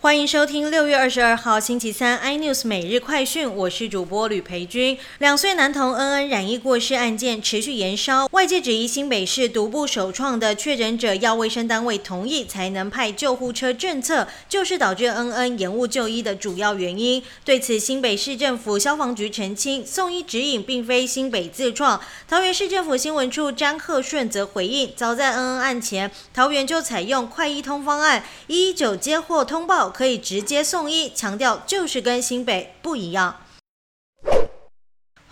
欢迎收听六月二十二号星期三 iNews 每日快讯，我是主播吕培军。两岁男童恩恩染疫过世案件持续延烧，外界质疑新北市独步首创的确诊者要卫生单位同意才能派救护车政策，就是导致恩恩延误就医的主要原因。对此，新北市政府消防局澄清，送医指引并非新北自创。桃园市政府新闻处张鹤顺则回应，早在恩恩案前，桃园就采用快医通方案，一一九接获通报。可以直接送医，强调就是跟新北不一样。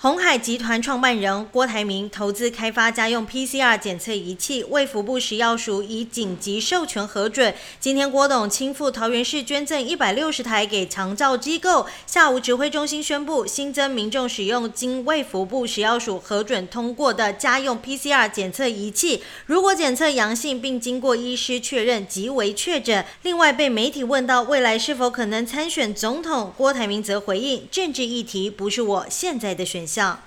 红海集团创办人郭台铭投资开发家用 PCR 检测仪器，为服部食药署以紧急授权核准。今天郭董亲赴桃园市捐赠一百六十台给长照机构。下午指挥中心宣布新增民众使用经卫福部食药署核准通过的家用 PCR 检测仪器，如果检测阳性并经过医师确认即为确诊。另外被媒体问到未来是否可能参选总统，郭台铭则回应政治议题不是我现在的选项。像。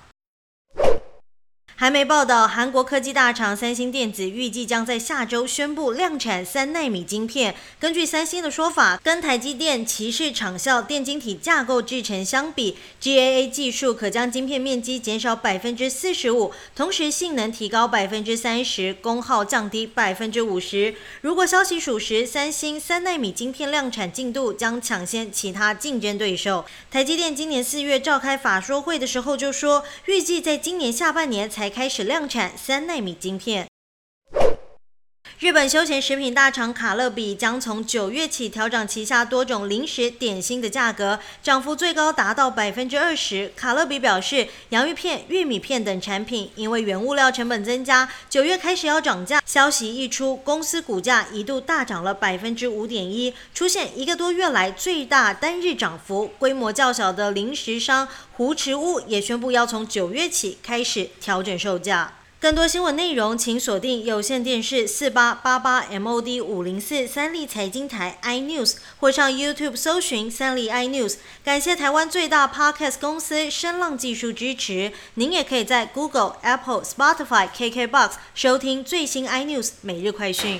韩媒报道，韩国科技大厂三星电子预计将在下周宣布量产三纳米晶片。根据三星的说法，跟台积电骑士厂效电晶体架构制成相比，GAA 技术可将晶片面积减少百分之四十五，同时性能提高百分之三十，功耗降低百分之五十。如果消息属实，三星三纳米晶片量产进度将抢先其他竞争对手。台积电今年四月召开法说会的时候就说，预计在今年下半年才。开始量产三纳米晶片。日本休闲食品大厂卡乐比将从九月起调整旗下多种零食点心的价格，涨幅最高达到百分之二十。卡乐比表示，洋芋片、玉米片等产品因为原物料成本增加，九月开始要涨价。消息一出，公司股价一度大涨了百分之五点一，出现一个多月来最大单日涨幅。规模较小的零食商胡池屋也宣布要从九月起开始调整售价。更多新闻内容，请锁定有线电视四八八八 MOD 五零四三立财经台 iNews，或上 YouTube 搜寻三立 iNews。感谢台湾最大 Podcast 公司声浪技术支持。您也可以在 Google、Apple、Spotify、KKBox 收听最新 iNews 每日快讯。